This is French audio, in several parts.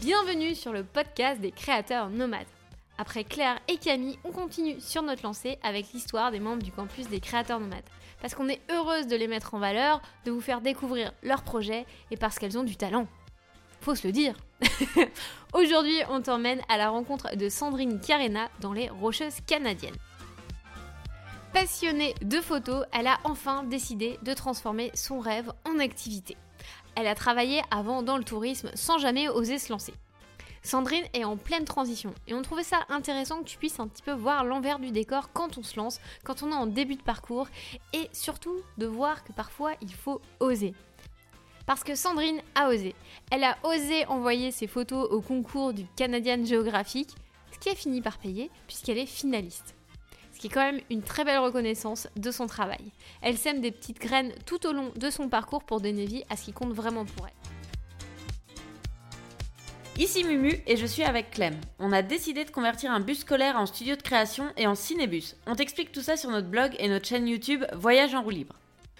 Bienvenue sur le podcast des créateurs nomades. Après Claire et Camille, on continue sur notre lancée avec l'histoire des membres du campus des créateurs nomades. Parce qu'on est heureuse de les mettre en valeur, de vous faire découvrir leurs projets et parce qu'elles ont du talent. Faut se le dire. Aujourd'hui, on t'emmène à la rencontre de Sandrine Carena dans les Rocheuses canadiennes. Passionnée de photos, elle a enfin décidé de transformer son rêve en activité. Elle a travaillé avant dans le tourisme sans jamais oser se lancer. Sandrine est en pleine transition et on trouvait ça intéressant que tu puisses un petit peu voir l'envers du décor quand on se lance, quand on est en début de parcours et surtout de voir que parfois il faut oser. Parce que Sandrine a osé. Elle a osé envoyer ses photos au concours du Canadian Geographic, ce qui a fini par payer puisqu'elle est finaliste qui est quand même une très belle reconnaissance de son travail. Elle sème des petites graines tout au long de son parcours pour donner vie à ce qui compte vraiment pour elle. Ici Mumu et je suis avec Clem. On a décidé de convertir un bus scolaire en studio de création et en cinébus. On t'explique tout ça sur notre blog et notre chaîne YouTube Voyage en roue libre.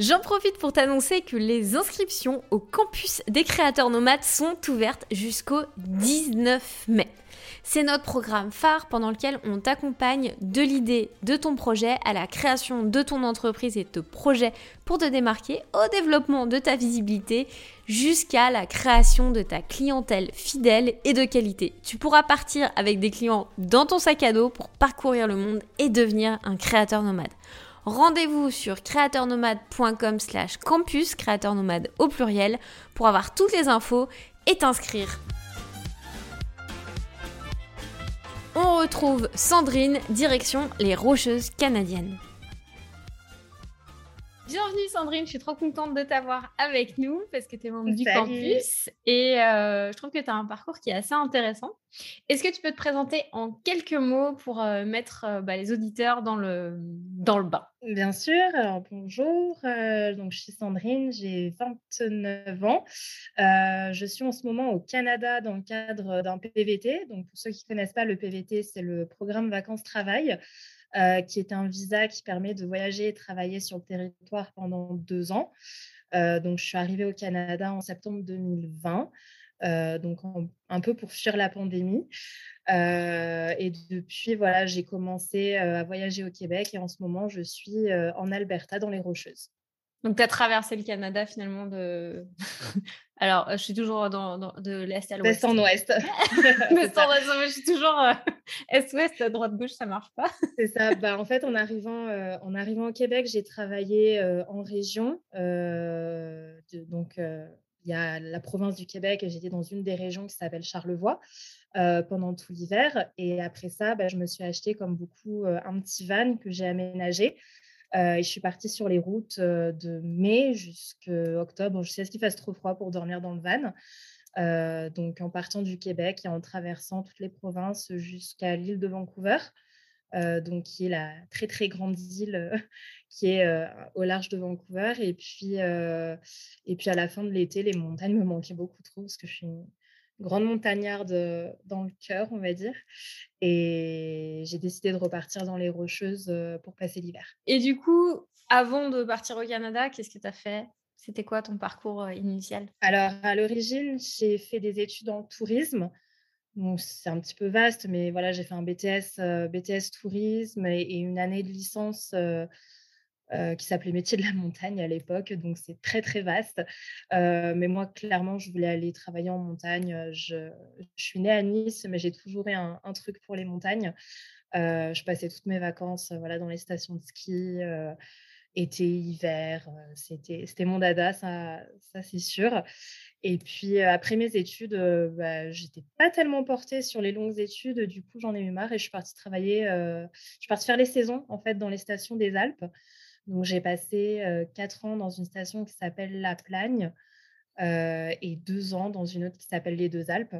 J'en profite pour t'annoncer que les inscriptions au campus des créateurs nomades sont ouvertes jusqu'au 19 mai. C'est notre programme phare pendant lequel on t'accompagne de l'idée de ton projet à la création de ton entreprise et de projets pour te démarquer, au développement de ta visibilité jusqu'à la création de ta clientèle fidèle et de qualité. Tu pourras partir avec des clients dans ton sac à dos pour parcourir le monde et devenir un créateur nomade. Rendez-vous sur créateurnomade.com slash campus, créateur nomade au pluriel, pour avoir toutes les infos et t'inscrire. On retrouve Sandrine, direction les Rocheuses canadiennes. Bienvenue Sandrine, je suis trop contente de t'avoir avec nous parce que tu es membre du campus et euh, je trouve que tu as un parcours qui est assez intéressant. Est-ce que tu peux te présenter en quelques mots pour euh, mettre euh, bah, les auditeurs dans le, dans le bain? Bien sûr, alors bonjour, donc je suis Sandrine, j'ai 29 ans. je suis en ce moment au Canada dans le cadre d'un PVT. Donc pour ceux qui ne connaissent pas, le PVT, c'est le programme vacances-travail. Euh, qui est un visa qui permet de voyager et travailler sur le territoire pendant deux ans. Euh, donc, je suis arrivée au Canada en septembre 2020. Euh, donc un peu pour fuir la pandémie. et depuis, voilà, j'ai commencé à voyager au Québec et en ce moment, je suis en Alberta, dans les Rocheuses. Donc, tu as traversé le Canada finalement de. Alors, je suis toujours dans, de l'Est à l'Ouest. D'Est en Ouest. D'Est en Ouest, je suis toujours euh, Est-Ouest, droite-gauche, ça marche pas. C'est ça. Bah, en fait, en arrivant, euh, en arrivant au Québec, j'ai travaillé euh, en région. donc, il y a la province du Québec et j'étais dans une des régions qui s'appelle Charlevoix pendant tout l'hiver. Et après ça, bah, je me suis acheté, comme beaucoup, un petit van que j'ai aménagé. Euh, et je suis partie sur les routes euh, de mai jusqu'à octobre, sais ce qu'il fasse trop froid pour dormir dans le van? Euh, donc en partant du Québec et en traversant toutes les provinces jusqu'à l'île de Vancouver, donc qui est la très très grande île qui est au large de Vancouver. Et puis, et puis à la fin de l'été, les montagnes me manquaient beaucoup trop parce que je suis grande montagnarde dans le cœur, on va dire. Et j'ai décidé de repartir dans les Rocheuses pour passer l'hiver. Et du coup, avant de partir au Canada, qu'est-ce que tu as fait? C'était quoi ton parcours initial? Alors, à l'origine, j'ai fait des études en tourisme. c'est un petit peu vaste, mais voilà, j'ai fait un BTS, BTS tourisme et, une année de licence euh, qui s'appelait Métier de la montagne à l'époque, donc c'est très très vaste. Euh, mais moi, clairement, je voulais aller travailler en montagne. Je, suis née à Nice, mais j'ai toujours eu un, truc pour les montagnes. Euh, je passais toutes mes vacances voilà, dans les stations de ski, été, hiver. C'était, c'était mon dada, ça, ça c'est sûr. Et puis après mes études, bah, j'étais pas tellement portée sur les longues études. Du coup, j'en ai eu marre et je suis partie travailler. je suis partie faire les saisons en fait dans les stations des Alpes. Donc, j'ai passé quatre ans dans une station qui s'appelle La Plagne et deux ans dans une autre qui s'appelle Les Deux Alpes.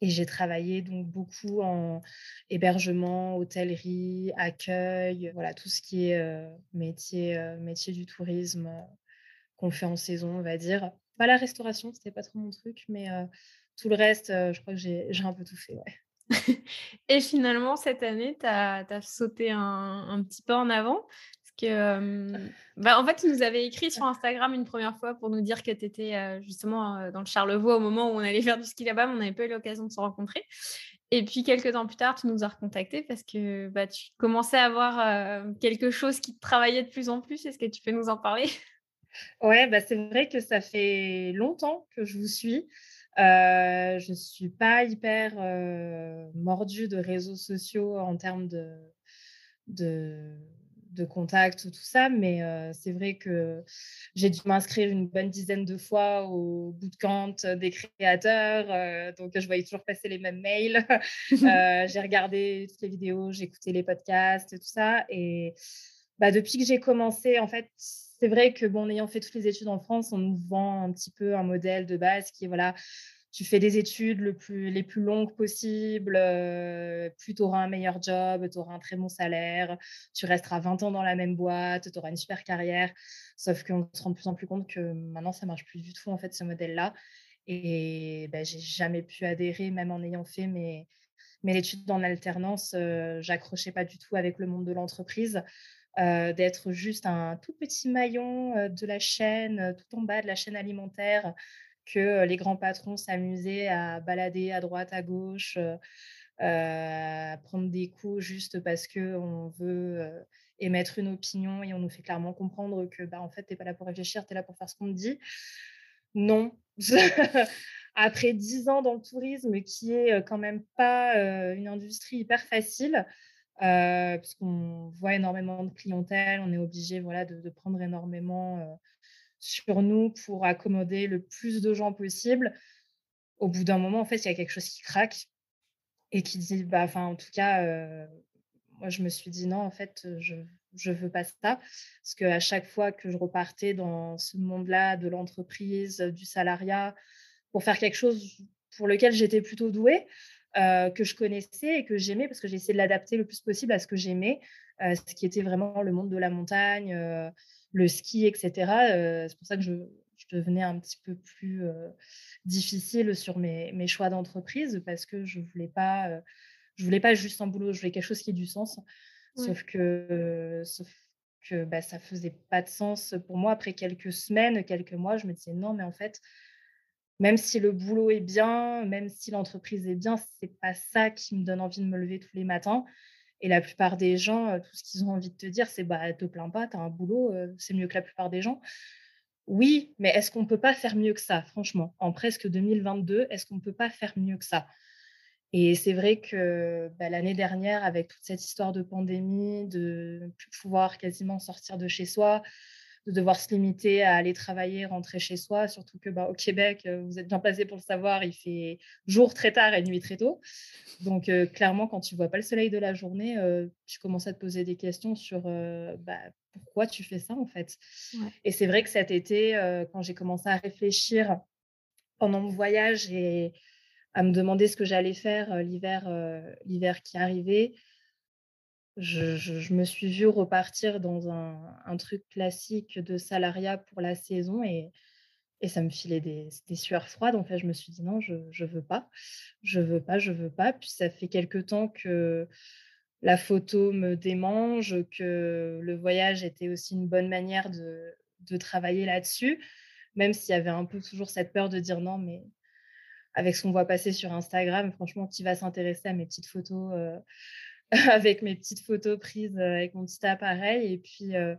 Et j'ai travaillé donc beaucoup en hébergement, hôtellerie, accueil, voilà, tout ce qui est métier, métier du tourisme qu'on fait en saison, on va dire. Pas la restauration, c'était pas trop mon truc, mais tout le reste, je crois que j'ai un peu tout fait. Et finalement, cette année, tu as, sauté un, petit peu en avant bah, en fait, tu nous avais écrit sur Instagram une première fois pour nous dire que tu étais justement dans le Charlevoix au moment où on allait faire du ski là-bas, mais on n'avait pas eu l'occasion de se rencontrer. Et puis, quelques temps plus tard, tu nous as recontactés parce que bah, tu commençais à avoir quelque chose qui te travaillait de plus en plus. Est-ce que tu peux nous en parler? Ouais, bah, c'est vrai que ça fait longtemps que je vous suis. je ne suis pas hyper mordue de réseaux sociaux en termes de, de de contact, tout ça, mais c'est vrai que j'ai dû m'inscrire une bonne dizaine de fois au bootcamp des créateurs, donc je voyais toujours passer les mêmes mails. j'ai regardé toutes les vidéos, j'ai écouté les podcasts, tout ça, et bah, depuis que j'ai commencé, en fait, c'est vrai que bon, ayant fait toutes les études en France, on nous vend un petit peu un modèle de base qui est voilà tu fais des études le plus, les plus longues possibles, euh, plus tu auras un meilleur job, tu auras un très bon salaire, tu resteras 20 ans dans la même boîte, tu auras une super carrière. Sauf qu'on se rend de plus en plus compte que maintenant, ça marche plus du tout, en fait, ce modèle-là. Et ben, j'ai jamais pu adhérer, même en ayant fait mes, mes études en alternance, euh, j'accrochais pas du tout avec le monde de l'entreprise. Euh, d'être juste un tout petit maillon de la chaîne, tout en bas de la chaîne alimentaire, que les grands patrons s'amusaient à balader à droite, à gauche, à prendre des coups juste parce qu'on veut émettre une opinion et on nous fait clairement comprendre que bah, en fait, tu n'es pas là pour réfléchir, tu es là pour faire ce qu'on te dit. Non. Après dix ans dans le tourisme, qui est quand même pas une industrie hyper facile, puisqu'on voit énormément de clientèle, on est obligé voilà, de, de prendre énormément sur nous pour accommoder le plus de gens possible. Au bout d'un moment, en fait, il y a quelque chose qui craque et qui dit, bah, en tout cas, euh, moi, je me suis dit non, en fait, je je veux pas ça parce qu'à chaque fois que je repartais dans ce monde-là de l'entreprise, du salariat, pour faire quelque chose pour lequel j'étais plutôt douée, euh, que je connaissais et que j'aimais parce que j'ai essayé de l'adapter le plus possible à ce que j'aimais, euh, ce qui était vraiment le monde de la montagne, le ski, etc. c'est pour ça que je, devenais un petit peu plus difficile sur mes, choix d'entreprise parce que je voulais pas, je voulais pas juste un boulot, je voulais quelque chose qui ait du sens. Sauf que, sauf que bah, ça faisait pas de sens pour moi. Après quelques semaines, quelques mois, je me disais non, mais en fait, même si le boulot est bien, même si l'entreprise est bien, c'est pas ça qui me donne envie de me lever tous les matins. Et la plupart des gens, tout ce qu'ils ont envie de te dire, c'est bah, te plains pas, tu as un boulot, c'est mieux que la plupart des gens. Oui, mais est-ce qu'on ne peut pas faire mieux que ça, franchement? En presque 2022, est-ce qu'on ne peut pas faire mieux que ça? Et c'est vrai que bah, l'année dernière, avec toute cette histoire de pandémie, de plus pouvoir quasiment sortir de chez soi, de devoir se limiter à aller travailler, rentrer chez soi, surtout que bah, au Québec, euh, vous êtes bien placé pour le savoir, il fait jour très tard et nuit très tôt. Donc euh, clairement, quand tu vois pas le soleil de la journée, euh, tu commences à te poser des questions sur bah, pourquoi tu fais ça en fait. Et c'est vrai que cet été, quand j'ai commencé à réfléchir pendant mon voyage et à me demander ce que j'allais faire l'hiver, l'hiver qui arrivait, je, me suis vue repartir dans un, truc classique de salariat pour la saison et, ça me filait des, sueurs froides. En fait, je me suis dit non, je ne veux pas, je veux pas, je veux pas. Puis ça fait quelque temps que la photo me démange, que le voyage était aussi une bonne manière de, travailler là-dessus, même s'il y avait un peu toujours cette peur de dire non, mais avec ce qu'on voit passer sur Instagram, franchement, qui va s'intéresser à mes petites photos euh, avec mes petites photos prises euh, avec mon petit appareil. Et puis, euh,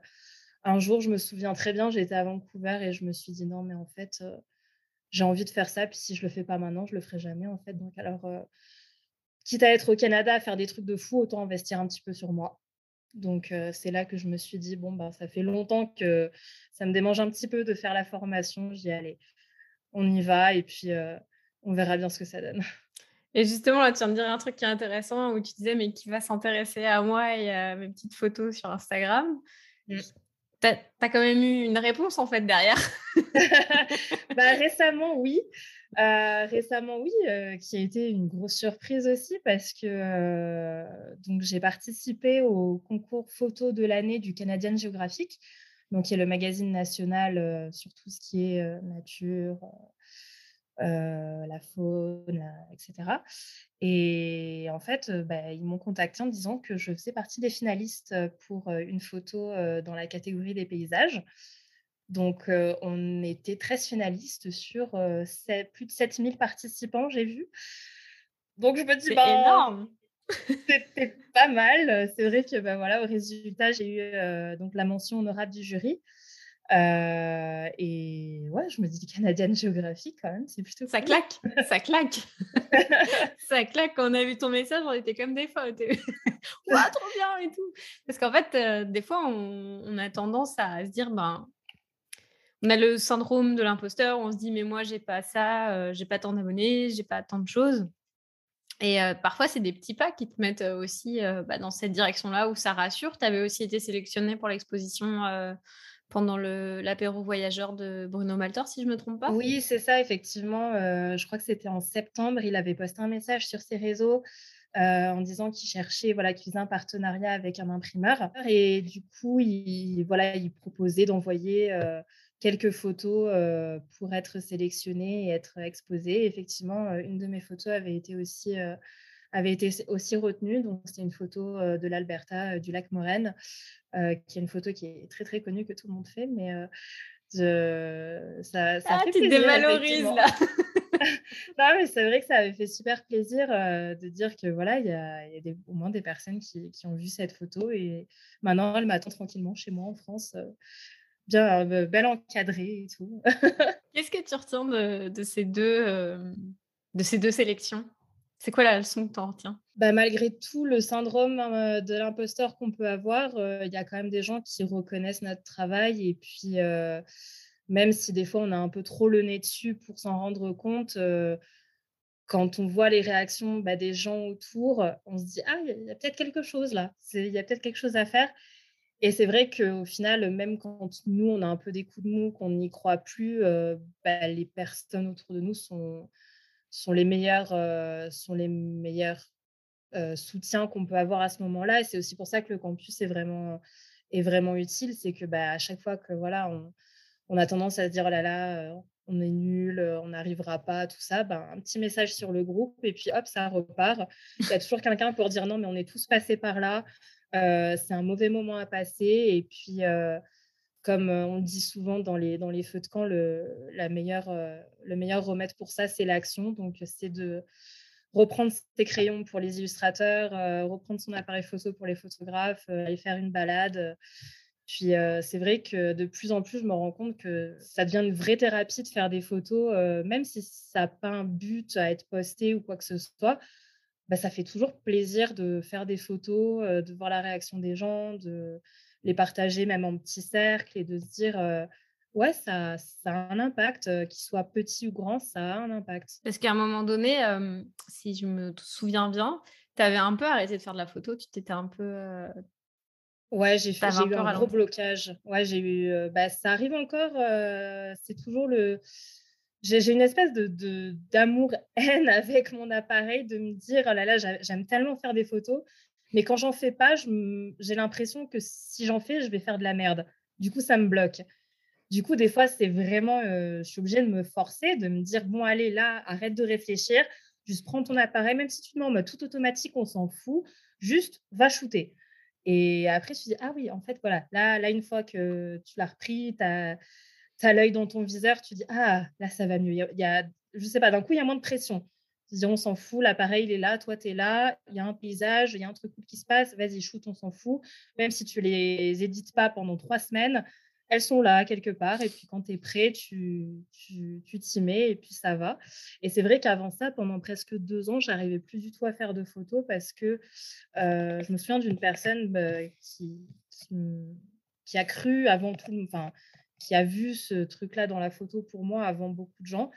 un jour, je me souviens très bien, j'étais à Vancouver et je me suis dit non, mais en fait, euh, j'ai envie de faire ça. Puis si je le fais pas maintenant, je le ferai jamais, en fait. Donc, alors, quitte à être au Canada, à faire des trucs de fou, autant investir un petit peu sur moi. Donc, c'est là que je me suis dit, bon, ben, ça fait longtemps que ça me démange un petit peu de faire la formation. J'y allais, on y va et puis on verra bien ce que ça donne. Et justement, là, tu viens de dire un truc qui est intéressant où tu disais, mais qui va s'intéresser à moi et à mes petites photos sur Instagram. Mmh. Tu as, quand même eu une réponse en fait derrière. bah, récemment, oui. récemment, oui, qui a été une grosse surprise aussi parce que donc j'ai participé au concours photo de l'année du Canadian Geographic, donc qui est le magazine national sur tout ce qui est nature, la faune, etc. Et en fait, bah, ils m'ont contacté en disant que je faisais partie des finalistes pour une photo dans la catégorie des paysages. Donc, on était 13 finalistes sur plus de 7000 participants, j'ai vu. Donc, je me dis, c'est bah, énorme. C'était pas mal. C'est vrai que bah, voilà, au résultat, j'ai eu donc la mention honorable du jury. Et ouais, je me dis Canadienne géographique quand même, c'est plutôt. Ça claque, ça claque, ça claque. Quand on a vu ton message, on était comme des fois, Ouah, trop bien et tout. Parce qu'en fait, des fois, on, on, a tendance à se dire, ben, on a le syndrome de l'imposteur, on se dit mais moi j'ai pas ça, euh, j'ai pas tant d'abonnés, j'ai pas tant de choses. Et parfois c'est des petits pas qui te mettent aussi bah, dans cette direction-là où ça rassure. Tu avais aussi été sélectionné pour l'exposition pendant l'apéro voyageur de Bruno Maltor, si je me trompe pas. Oui, c'est ça, effectivement. je crois que c'était en septembre. Il avait posté un message sur ses réseaux en disant qu'il cherchait, voilà, qu'il faisait un partenariat avec un imprimeur. Et du coup, il, voilà, il proposait d'envoyer quelques photos pour être sélectionnées et être exposées. effectivement, une de mes photos avait été aussi, avait été aussi retenue. Donc, c'était une photo de l'Alberta, du lac Moraine, qui est une photo qui est très, très connue, que tout le monde fait. Mais ça, ça ah, fait tu te dévalorises là non, mais c'est vrai que ça avait fait super plaisir de dire que voilà, il y a, y a des, au moins des personnes qui, qui, ont vu cette photo et maintenant elle m'attend tranquillement chez moi en France bien euh, belle encadrée et tout. Qu'est-ce que tu retiens de, ces, deux, euh, de ces deux sélections? C'est quoi la leçon que tu en retiens? Bah, Malgré tout le syndrome euh, de l'imposteur qu'on peut avoir, il y a quand même des gens qui reconnaissent notre travail et puis même si des fois on a un peu trop le nez dessus pour s'en rendre compte, quand on voit les réactions bah, des gens autour, on se dit ah il y a peut-être quelque chose là, il y a peut-être quelque chose à faire. Et c'est vrai qu'au final, même quand nous, on a un peu des coups de mou, qu'on n'y croit plus, euh, bah, les personnes autour de nous sont, sont les meilleurs, euh, sont les meilleurs euh, soutiens qu'on peut avoir à ce moment-là. Et c'est aussi pour ça que le campus est vraiment, est vraiment utile. C'est que bah, à chaque fois que voilà, on, on a tendance à se dire oh là là, on est nul, on n'arrivera pas, tout ça, ben, un petit message sur le groupe et puis hop, ça repart. Il y a toujours quelqu'un pour dire non, mais on est tous passés par là, c'est un mauvais moment à passer. Et puis, comme on dit souvent dans les, feux de camp, le, la meilleure, le meilleur remède pour ça, c'est l'action. Donc, c'est de reprendre ses crayons pour les illustrateurs, reprendre son appareil photo pour les photographes, aller faire une balade. Puis c'est vrai que de plus en plus, je me rends compte que ça devient une vraie thérapie de faire des photos, même si ça n'a pas un but à être posté ou quoi que ce soit. Bah, ça fait toujours plaisir de faire des photos, de voir la réaction des gens, de les partager même en petits cercles et de se dire ouais, ça, ça a un impact, qu'il soit petit ou grand, ça a un impact. Parce qu'à un moment donné, si je me souviens bien, tu avais un peu arrêté de faire de la photo, tu t'étais un peu. Ouais, j'ai fait eu un gros blocage. Ouais, j'ai eu. bah, ça arrive encore. c'est toujours le j'ai une espèce de d'amour-haine avec mon appareil, de me dire, oh là là, j'aime tellement faire des photos, mais quand j'en fais pas, j'ai l'impression que si j'en fais, je vais faire de la merde. Du coup, ça me bloque. Du coup, des fois, c'est vraiment, je suis obligée de me forcer, de me dire, bon, allez, là, arrête de réfléchir, juste prends ton appareil, même si tu te mets en mode tout automatique, on s'en fout, juste va shooter. Et après, me dis, ah oui, en fait, voilà, là, là une fois que tu l'as repris, tu as tu as l'œil dans ton viseur, tu dis Ah, là, ça va mieux. Il y a, je sais pas, d'un coup, il y a moins de pression. On s'en fout, l'appareil, il est là, toi, tu es là, il y a un paysage, il y a un truc qui se passe, vas-y, shoot, on s'en fout. Même si tu les édites pas pendant trois semaines, elles sont là quelque part. Et puis, quand tu es prêt, tu t'y tu, mets et puis ça va. Et c'est vrai qu'avant ça, pendant presque deux ans, j'arrivais plus du tout à faire de photos parce que euh, je me souviens d'une personne bah, qui, qui, qui, a cru avant tout, enfin, qui a vu ce truc-là dans la photo pour moi avant beaucoup de gens,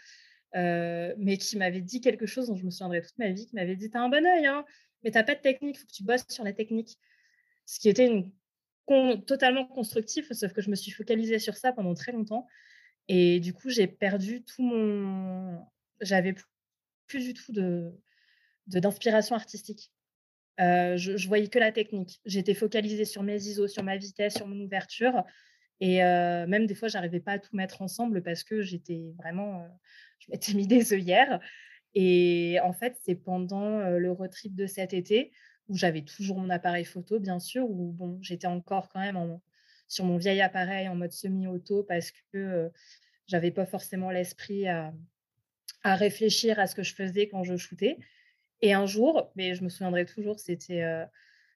euh, mais qui m'avait dit quelque chose dont je me souviendrai toute ma vie, qui m'avait dit, tu as un bon oeil, hein, mais tu n'as pas de technique, faut que tu bosses sur la technique. Ce qui était totalement constructif, sauf que je me suis focalisée sur ça pendant très longtemps. Et du coup, j'ai perdu tout mon, j'avais plus, du tout de d'inspiration artistique. je, je voyais que la technique. J'étais focalisée sur mes ISO, sur ma vitesse, sur mon ouverture. Et même des fois, j'arrivais pas à tout mettre ensemble parce que j'étais vraiment, je m'étais mis des œillères. Et en fait, c'est pendant le road trip de cet été où j'avais toujours mon appareil photo, bien sûr, où bon, j'étais encore quand même sur mon vieil appareil en mode semi-auto parce que j'avais pas forcément l'esprit à, à, réfléchir à ce que je faisais quand je shootais. Et un jour, mais je me souviendrai toujours, c'était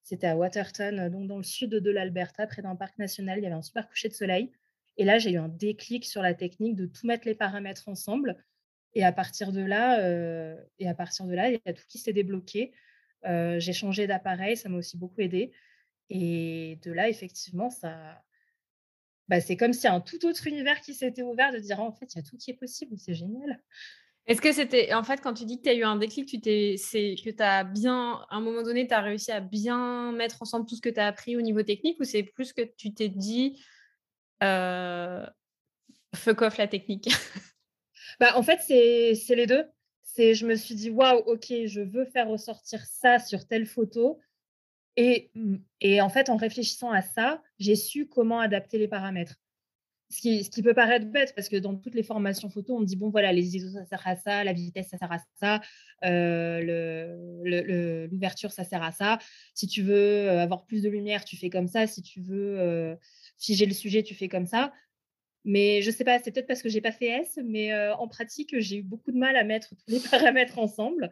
c'était à Waterton, donc dans le sud de l'Alberta, près d'un parc national. Il y avait un super coucher de soleil. Et là, j'ai eu un déclic sur la technique de tout mettre les paramètres ensemble. Et à partir de là, et à partir de là, il y a tout qui s'est débloqué. j'ai changé d'appareil, ça m'a aussi beaucoup aidé. Et de là, effectivement, ça, bah, c'est comme si un tout autre univers qui s'était ouvert de dire «Ah, en fait, il y a tout qui est possible, c'est génial. Est-ce que c'était, en fait, quand tu dis que tu as eu un déclic, tu t'es, c'est que tu as bien, à un moment donné, tu as réussi à bien mettre ensemble tout ce que tu as appris au niveau technique ou c'est plus que tu t'es dit, euh, fuck off la technique? Bah, En fait, c'est les deux. C'est, je me suis dit, waouh, ok, je veux faire ressortir ça sur telle photo. Et, et en fait, en réfléchissant à ça, j'ai su comment adapter les paramètres ce qui, peut paraître bête, parce que dans toutes les formations photo, on dit, bon, voilà, les ISO, ça sert à ça, la vitesse, ça sert à ça, euh, l'ouverture, ça sert à ça. Si tu veux euh, avoir plus de lumière, tu fais comme ça. Si tu veux euh, figer le sujet, tu fais comme ça. Mais je sais pas, c'est peut-être parce que j'ai pas fait S, mais en pratique, j'ai eu beaucoup de mal à mettre tous les paramètres ensemble.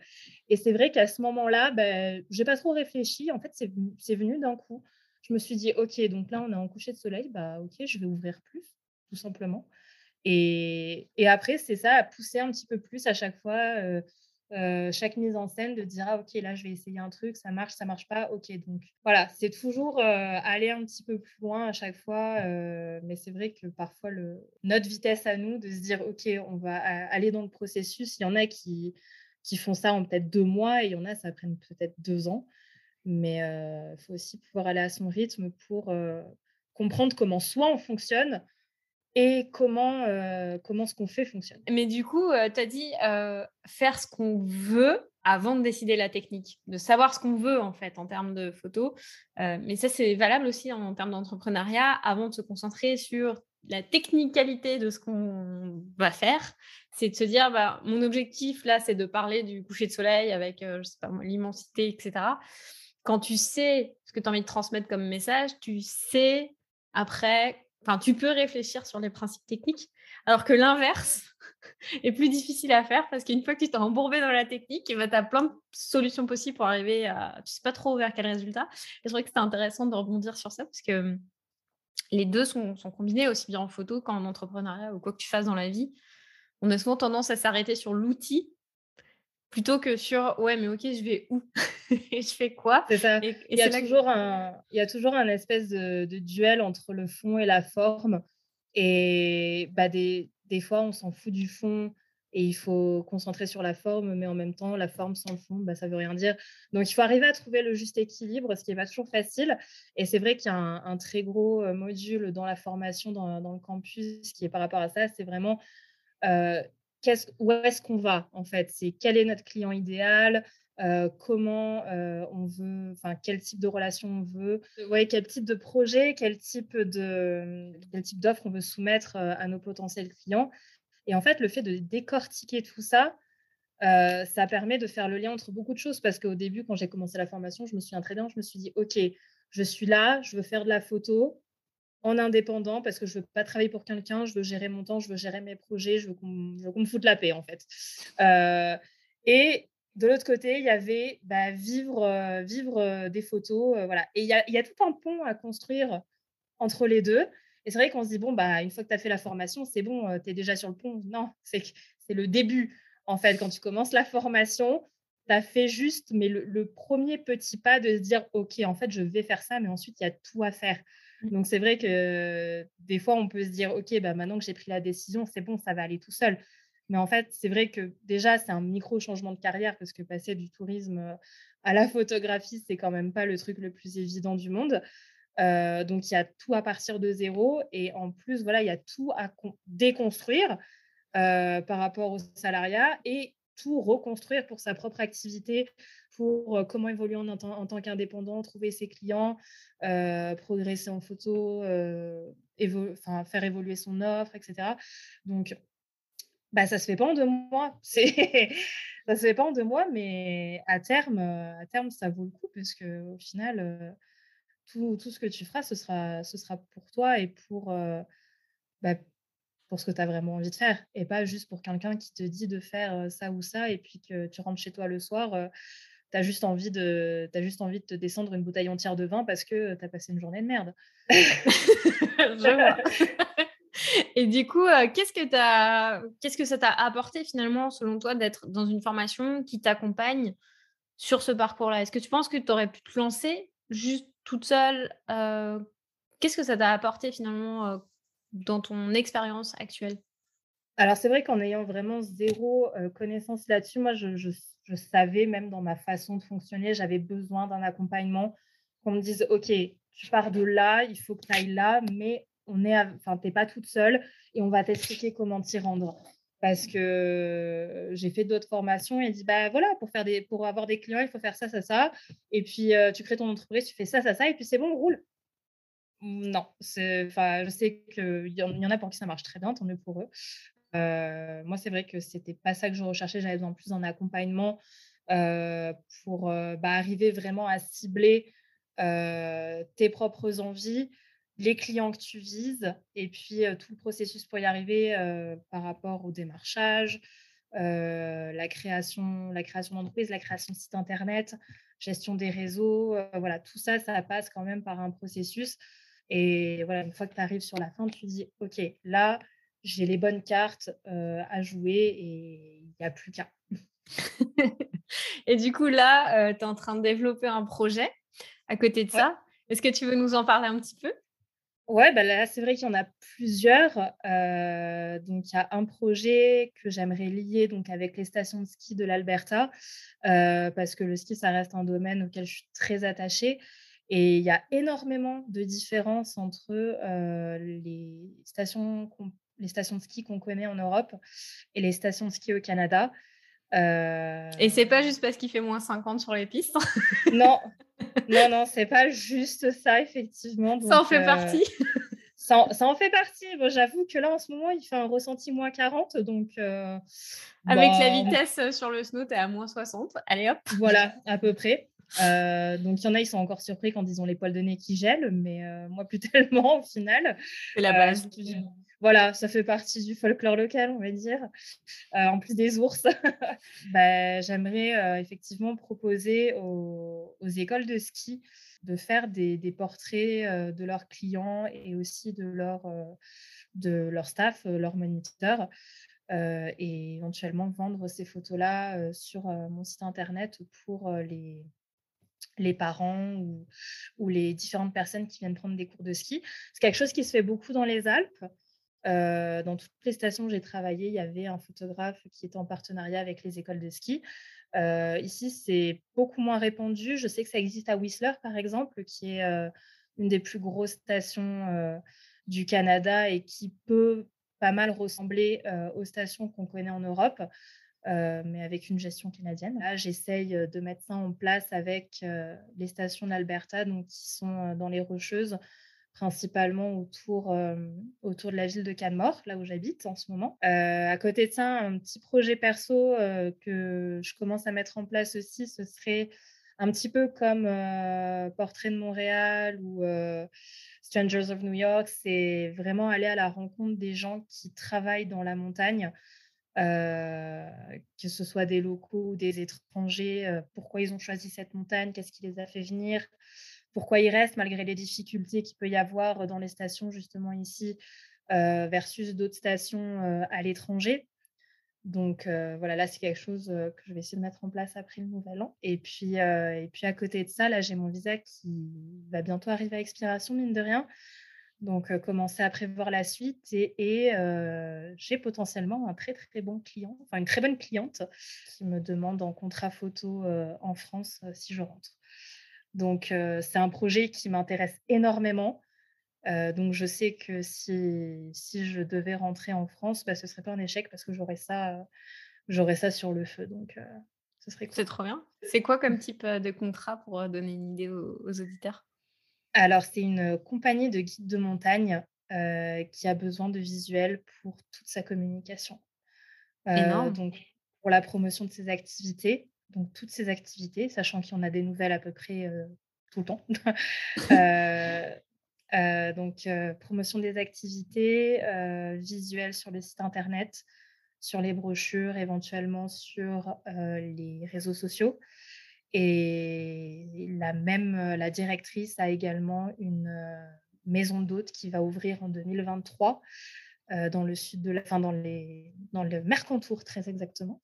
Et c'est vrai qu'à ce moment-là, ben, j'ai pas trop réfléchi. En fait, c'est venu d'un coup. Je me suis dit, OK, donc là, on est en coucher de soleil, bah, OK, je vais ouvrir plus tout simplement. Et, après, c'est ça, à pousser un petit peu plus à chaque fois, chaque mise en scène, de dire, ah, OK, là, je vais essayer un truc, ça marche, ça marche pas, OK. Donc voilà, c'est toujours aller un petit peu plus loin à chaque fois. mais c'est vrai que parfois, le, notre vitesse à nous, de se dire, OK, on va aller dans le processus, il y en a qui, qui font ça en peut-être deux mois et il y en a, ça prenne peut-être deux ans. Mais il faut aussi pouvoir aller à son rythme pour comprendre comment soit on fonctionne, et comment, euh, comment ce qu'on fait fonctionne. Mais du coup, euh, tu as dit euh, faire ce qu'on veut avant de décider la technique, de savoir ce qu'on veut en fait en termes de photos. mais ça, c'est valable aussi en, termes d'entrepreneuriat, avant de se concentrer sur la technicalité de ce qu'on va faire, c'est de se dire, bah, mon objectif là, c'est de parler du coucher de soleil avec, l'immensité, etc. Quand tu sais ce que tu as envie de transmettre comme message, tu sais après Enfin, tu peux réfléchir sur les principes techniques, alors que l'inverse est plus difficile à faire parce qu'une fois que tu t'es embourbé dans la technique, ben, tu as plein de solutions possibles pour arriver à. Tu sais pas trop vers quel résultat. Et je trouvais que c'était intéressant de rebondir sur ça parce que mmh, les deux sont, sont, combinés aussi bien en photo qu'en entrepreneuriat ou quoi que tu fasses dans la vie. On a souvent tendance à s'arrêter sur l'outil plutôt que sur ouais mais ok je vais où? Et je fais quoi? C'est ça. Il, y a toujours un, il y a toujours un espèce de, duel entre le fond et la forme. Et bah des, des fois on s'en fout du fond et il faut concentrer sur la forme mais en même temps la forme sans le fond bah, ça veut rien dire. Donc il faut arriver à trouver le juste équilibre ce qui est pas toujours facile. Et c'est vrai qu'il y a un, très gros euh, module dans la formation dans, dans, le campus qui est par rapport à ça c'est vraiment euh, où est-ce qu'on va en fait? C'est quel est notre client idéal? Euh, comment euh, on veut, enfin quel type de relation on veut, ouais, quel type de projet, quel type de quel type d'offre on veut soumettre euh, à nos potentiels clients? Et en fait, le fait de décortiquer tout ça, ça permet de faire le lien entre beaucoup de choses. Parce qu'au début, quand j'ai commencé la formation, je me suis très je me suis dit, ok, je suis là, je veux faire de la photo, en indépendant parce que je veux pas travailler pour quelqu'un, je veux gérer mon temps, je veux gérer mes projets, je veux qu'on me foute la paix en fait. Euh, et de l'autre côté, il y avait bah, vivre, euh, vivre euh, des photos, voilà. Et il y, a, y, a, tout un pont à construire entre les deux. Et c'est vrai qu'on se dit bon bah une fois que tu as fait la formation, c'est bon, tu es déjà sur le pont. Non, c'est c'est le début en fait quand tu commences la formation. Tu as fait juste, mais le, le, premier petit pas de se dire, OK, en fait, je vais faire ça, mais ensuite, il y a tout à faire. Donc, c'est vrai que des fois, on peut se dire, OK, bah, maintenant que j'ai pris la décision, c'est bon, ça va aller tout seul. Mais en fait, c'est vrai que déjà, c'est un micro changement de carrière parce que passer du tourisme à la photographie, c'est quand même pas le truc le plus évident du monde. donc, il y a tout à partir de zéro. Et en plus, voilà, il y a tout à déconstruire. par rapport au salariat et tout reconstruire pour sa propre activité, pour comment évoluer en, tant qu'indépendant, trouver ses clients, progresser en photo, faire évoluer son offre, etc. Donc, bah, ça se fait pas en deux mois. Ça se fait pas en deux mois, mais à terme, à terme, ça vaut le coup parce que au final, tout, tout, ce que tu feras, ce sera, ce sera pour toi et pour, bah, pour ce que tu as vraiment envie de faire et pas juste pour quelqu'un qui te dit de faire ça ou ça et puis que tu rentres chez toi le soir, tu as juste envie de as juste envie de te descendre une bouteille entière de vin parce que tu as passé une journée de merde. Je vois. Et du coup, qu'est-ce que qu'est-ce que ça t'a apporté finalement, selon toi, d'être dans une formation qui t'accompagne sur ce parcours-là? Est-ce que tu penses que tu aurais pu te lancer juste toute seule Qu'est-ce que ça t'a apporté finalement dans ton expérience actuelle? Alors, c'est vrai qu'en ayant vraiment zéro connaissance là-dessus, moi, je, savais, même dans ma façon de fonctionner, j'avais besoin d'un accompagnement, qu'on me dise, OK, tu pars de là, il faut que tu ailles là, mais on est, enfin, t'es pas toute seule et on va t'expliquer comment t'y rendre. Parce que j'ai fait d'autres formations et dit bah voilà pour faire des, pour avoir des clients il faut faire ça ça ça et puis tu crées ton entreprise tu fais ça ça ça et puis c'est bon roule. Non, je sais qu'il y, en a pour qui ça marche très bien tant mieux pour eux. Moi c'est vrai que c'était pas ça que je recherchais j'avais besoin plus d'un accompagnement pour bah, arriver vraiment à cibler tes propres envies les clients que tu vises et puis tout le processus pour y arriver par rapport au démarchage, la création, la création d'entreprise, la création de site internet, gestion des réseaux, voilà, tout ça, ça passe quand même par un processus. Et voilà, une fois que tu arrives sur la fin, tu dis, OK, là, j'ai les bonnes cartes à jouer et il n'y a plus qu'à. et du coup, là, tu es en train de développer un projet à côté de ça. Est-ce que tu veux nous en parler un petit peu? Ouais, bah là, c'est vrai qu'il y en a plusieurs. Euh, donc, il y a un projet que j'aimerais lier donc, avec les stations de ski de l'Alberta, euh, parce que le ski, ça reste un domaine auquel je suis très attachée. Et il y a énormément de différences entre euh, les, stations, les stations de ski qu'on connaît en Europe et les stations de ski au Canada. Et c'est pas juste parce qu'il fait moins 50 sur les pistes Non, non, non, c'est pas juste ça, effectivement. ça en fait partie. Ça, ça, en fait partie. Bon, J'avoue que là, en ce moment, il fait un ressenti moins 40. Donc, Avec la vitesse sur le snow, tu es à moins 60. Allez hop. Voilà, à peu près. donc, il y en a, ils sont encore surpris quand ils ont les poils de nez qui gèlent, mais moi, plus tellement au final. C'est la base voilà, ça fait partie du folklore local, on va dire, euh, en plus des ours. bah, J'aimerais euh, effectivement proposer aux, écoles de ski de faire des, portraits euh, de leurs clients et aussi de leur, de leur staff, leurs moniteurs. et éventuellement vendre ces photos-là sur mon site internet pour les, les parents ou, les différentes personnes qui viennent prendre des cours de ski. C'est quelque chose qui se fait beaucoup dans les Alpes. Dans toutes les stations où j'ai travaillé, il y avait un photographe qui était en partenariat avec les écoles de ski. Ici, c'est beaucoup moins répandu. Je sais que ça existe à Whistler, par exemple, qui est une des plus grosses stations du Canada et qui peut pas mal ressembler aux stations qu'on connaît en Europe. mais avec une gestion canadienne. Là, j'essaye de mettre ça en place avec les stations d'Alberta, qui sont dans les Rocheuses, principalement autour, euh, autour de la ville de Canmore, là où j'habite en ce moment. Euh, à côté de ça, un petit projet perso euh, que je commence à mettre en place aussi, ce serait un petit peu comme Portrait de Montréal ou Strangers of New York, c'est vraiment aller à la rencontre des gens qui travaillent dans la montagne. que ce soit des locaux ou des étrangers, pourquoi ils ont choisi cette montagne, qu'est-ce qui les a fait venir, pourquoi ils restent malgré les difficultés qu'il peut y avoir dans les stations justement ici versus d'autres stations à l'étranger. Donc voilà, là c'est quelque chose que je vais essayer de mettre en place après le nouvel an. Et puis, et puis à côté de ça, là j'ai mon visa qui va bientôt arriver à expiration, mine de rien. Donc commencer à prévoir la suite et, j'ai potentiellement un très très bon client, enfin une très bonne cliente qui me demande en contrat photo en France si je rentre. Donc, c'est un projet qui m'intéresse énormément. donc je sais que si, si je devais rentrer en France, bah, ce serait pas un échec parce que j'aurais ça, j'aurais ça sur le feu. Donc ce serait C'est trop bien. C'est quoi comme type de contrat pour donner une idée aux, auditeurs? Alors c'est une compagnie de guides de montagne qui a besoin de visuels pour toute sa communication. donc pour la promotion de ses activités, donc toutes ces activités, sachant qu'il y en a des nouvelles à peu près tout le temps. Euh, donc, euh, promotion des activités, visuels sur le site internet, sur les brochures, éventuellement sur les réseaux sociaux. Et la même, la directrice a également une maison d'hôtes qui va ouvrir en 2023 euh, dans le sud de la, enfin dans les, dans le Mercantour très exactement,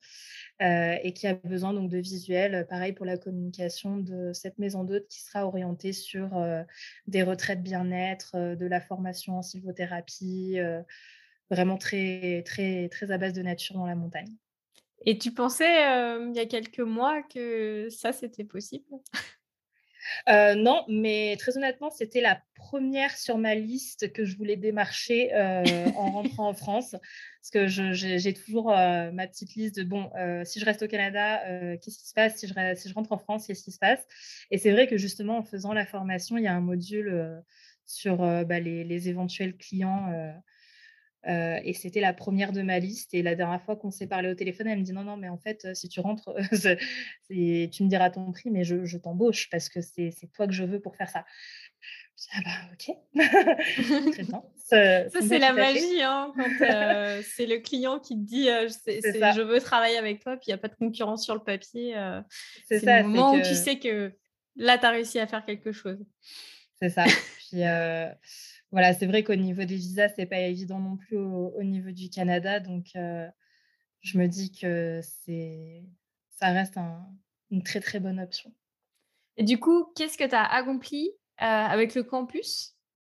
euh, et qui a besoin donc de visuels, euh, pareil pour la communication de cette maison d'hôte qui sera orientée sur des retraites bien-être, de la formation en sylvothérapie, vraiment très très très à base de nature dans la montagne. Et tu pensais il y a quelques mois que ça c'était possible? Euh, non, mais très honnêtement, c'était la première sur ma liste que je voulais démarcher euh, en rentrant en France. Parce que j'ai toujours euh, ma petite liste de bon, si je reste au Canada, qu'est-ce qui se passe? Si je, rentre en France, qu'est-ce qui se passe? Et c'est vrai que justement, en faisant la formation, il y a un module sur bah, les, éventuels clients euh, et c'était la première de ma liste. Et la dernière fois qu'on s'est parlé au téléphone, elle me dit non, non, mais en fait, si tu rentres, tu me diras ton prix, mais je, t'embauche parce que c'est toi que je veux pour faire ça. ah bah ok, très bien. Ça, c'est la magie, hein, quand euh, c'est le client qui te dit euh, je veux travailler avec toi, puis il n'y a pas de concurrence sur le papier. c'est le moment où tu sais que là, tu as réussi à faire quelque chose. C'est ça. puis voilà, c'est vrai qu'au niveau des visas, c'est pas évident non plus au, niveau du Canada. Donc, euh, je me dis que c'est, ça reste une très très bonne option. Et du coup, qu'est-ce que tu as accompli euh, avec le campus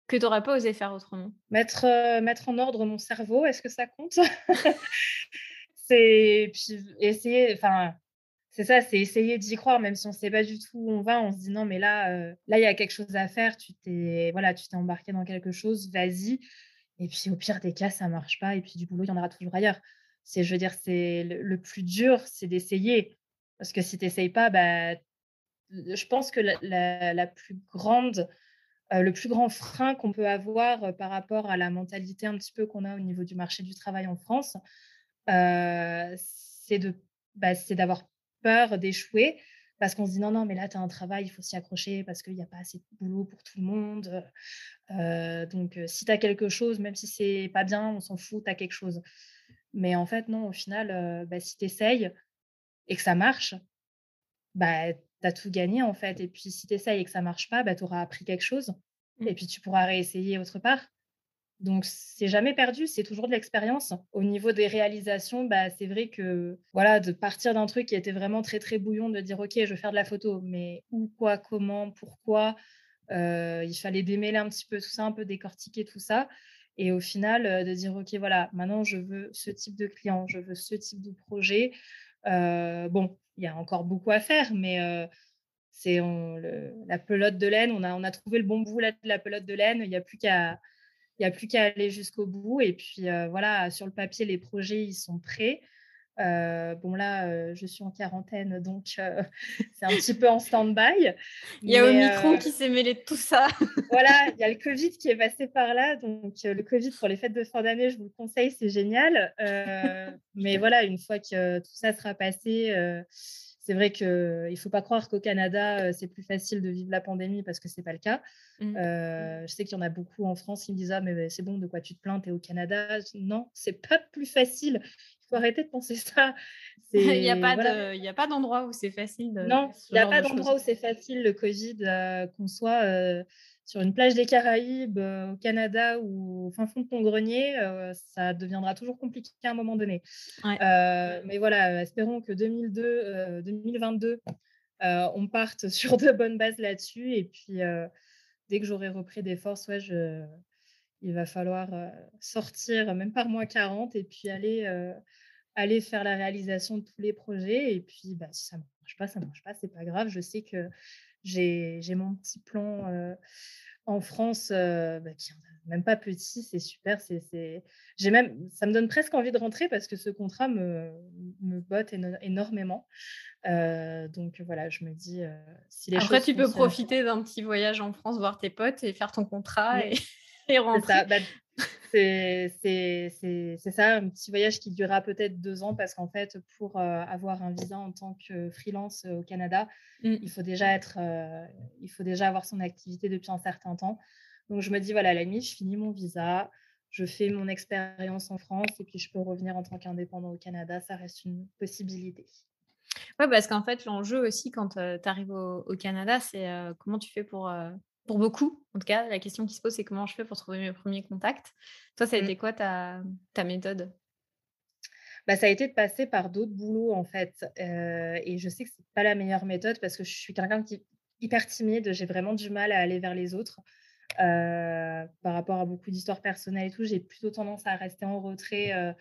que tu n'aurais pas osé faire autrement? Mettre, euh, mettre en ordre mon cerveau, est-ce que ça compte? C'est essayer, enfin, c'est ça, c'est essayer d'y croire, même si on ne sait pas du tout où on va. On se dit non, mais là, euh, là, il y a quelque chose à faire. Tu t'es, voilà, tu t'es embarqué dans quelque chose. Vas-y. Et puis, au pire des cas, ça marche pas. Et puis, du boulot, il y en aura toujours ailleurs. C'est, je veux dire, c'est le, plus dur, c'est d'essayer. Parce que si tu n'essayes pas, bah, je pense que la, plus grande, euh, le plus grand frein qu'on peut avoir euh, par rapport à la mentalité un petit peu qu'on a au niveau du marché du travail en France, c'est de, bah, c'est d'avoir peur d'échouer parce qu'on se dit non, non, mais là, tu as un travail, il faut s'y accrocher parce qu'il n'y a pas assez de boulot pour tout le monde. donc, si tu as quelque chose, même si c'est pas bien, on s'en fout, tu as quelque chose. Mais en fait, non, au final, bah, si tu essayes et que ça marche, bah, tu as tout gagné en fait. Et puis, si tu essayes et que ça marche pas, bah, tu auras appris quelque chose. Mmh. Et puis, tu pourras réessayer autre part. Donc, c'est jamais perdu, c'est toujours de l'expérience. Au niveau des réalisations, bah, c'est vrai que voilà, de partir d'un truc qui était vraiment très très bouillon, de dire ok, je veux faire de la photo, mais où, quoi, comment, pourquoi, euh, il fallait démêler un petit peu tout ça, un peu décortiquer tout ça. Et au final, euh, de dire ok, voilà, maintenant je veux ce type de client, je veux ce type de projet. Euh, bon, il y a encore beaucoup à faire, mais c'est la pelote de laine. On a, on a trouvé le bon bout de la pelote de laine. Il n'y a plus qu'à il n'y a plus qu'à aller jusqu'au bout. Et puis euh, voilà, sur le papier, les projets, ils sont prêts. Euh, bon là, euh, je suis en quarantaine, donc c'est un petit peu en stand-by. Il y a Omicron qui s'est mêlé de tout ça. voilà, il y a le Covid qui est passé par là. Donc le Covid pour les fêtes de fin d'année, je vous le conseille, c'est génial. mais voilà, une fois que tout ça sera passé, c'est vrai qu'il ne faut pas croire qu'au Canada, c'est plus facile de vivre la pandémie parce que ce n'est pas le cas. Mmh. je sais qu'il y en a beaucoup en France qui me disent Ah, mais c'est bon, de quoi tu te plains, tu es au Canada? Non, c'est pas plus facile. Il faut arrêter de penser ça. Il n'y a, a, pas d'endroit où c'est facile. non, il n'y a pas d'endroit où c'est facile, le Covid, qu'on soit sur une plage des Caraïbes, euh, au Canada ou au fin fond de ton grenier, euh, ça deviendra toujours compliqué à un moment donné. Euh, mais voilà, espérons que 2002, 2022, on parte sur de bonnes bases là-dessus. Et puis, dès que j'aurai repris des forces, ouais, je, il va falloir sortir, même par mois 40, et puis aller, aller faire la réalisation de tous les projets. Et puis, bah, si ça marche pas, ça marche pas, c'est pas grave. Je sais que j'ai mon petit plan en France, bah, qui même pas petit, c'est super. C'est, J'ai même, ça me donne presque envie de rentrer parce que ce contrat me, me botte énormément. donc voilà, je me dis, si les Après, tu peux profiter d'un petit voyage en France, voir tes potes et faire ton contrat et, et, rentrer. Bah, c'est ça, un petit voyage qui durera peut-être deux ans parce qu'en fait, pour avoir un visa en tant que freelance au Canada, mmh. il, faut déjà être, il faut déjà avoir son activité depuis un certain temps. Donc, je me dis, voilà, à la limite, je finis mon visa, je fais mon expérience en France et puis je peux revenir en tant qu'indépendant au Canada. Ça reste une possibilité. Oui, parce qu'en fait, l'enjeu aussi, quand tu arrives au, Canada, c'est comment tu fais pour, pour beaucoup. En tout cas, la question qui se pose, c'est comment je fais pour trouver mes premiers contacts. Toi, ça a mmh. été quoi ta, ta méthode? Bah, ça a été de passer par d'autres boulots, en fait. et je sais que ce n'est pas la meilleure méthode parce que je suis quelqu'un qui est hyper timide. J'ai vraiment du mal à aller vers les autres. par rapport à beaucoup d'histoires personnelles et tout, j'ai plutôt tendance à rester en retrait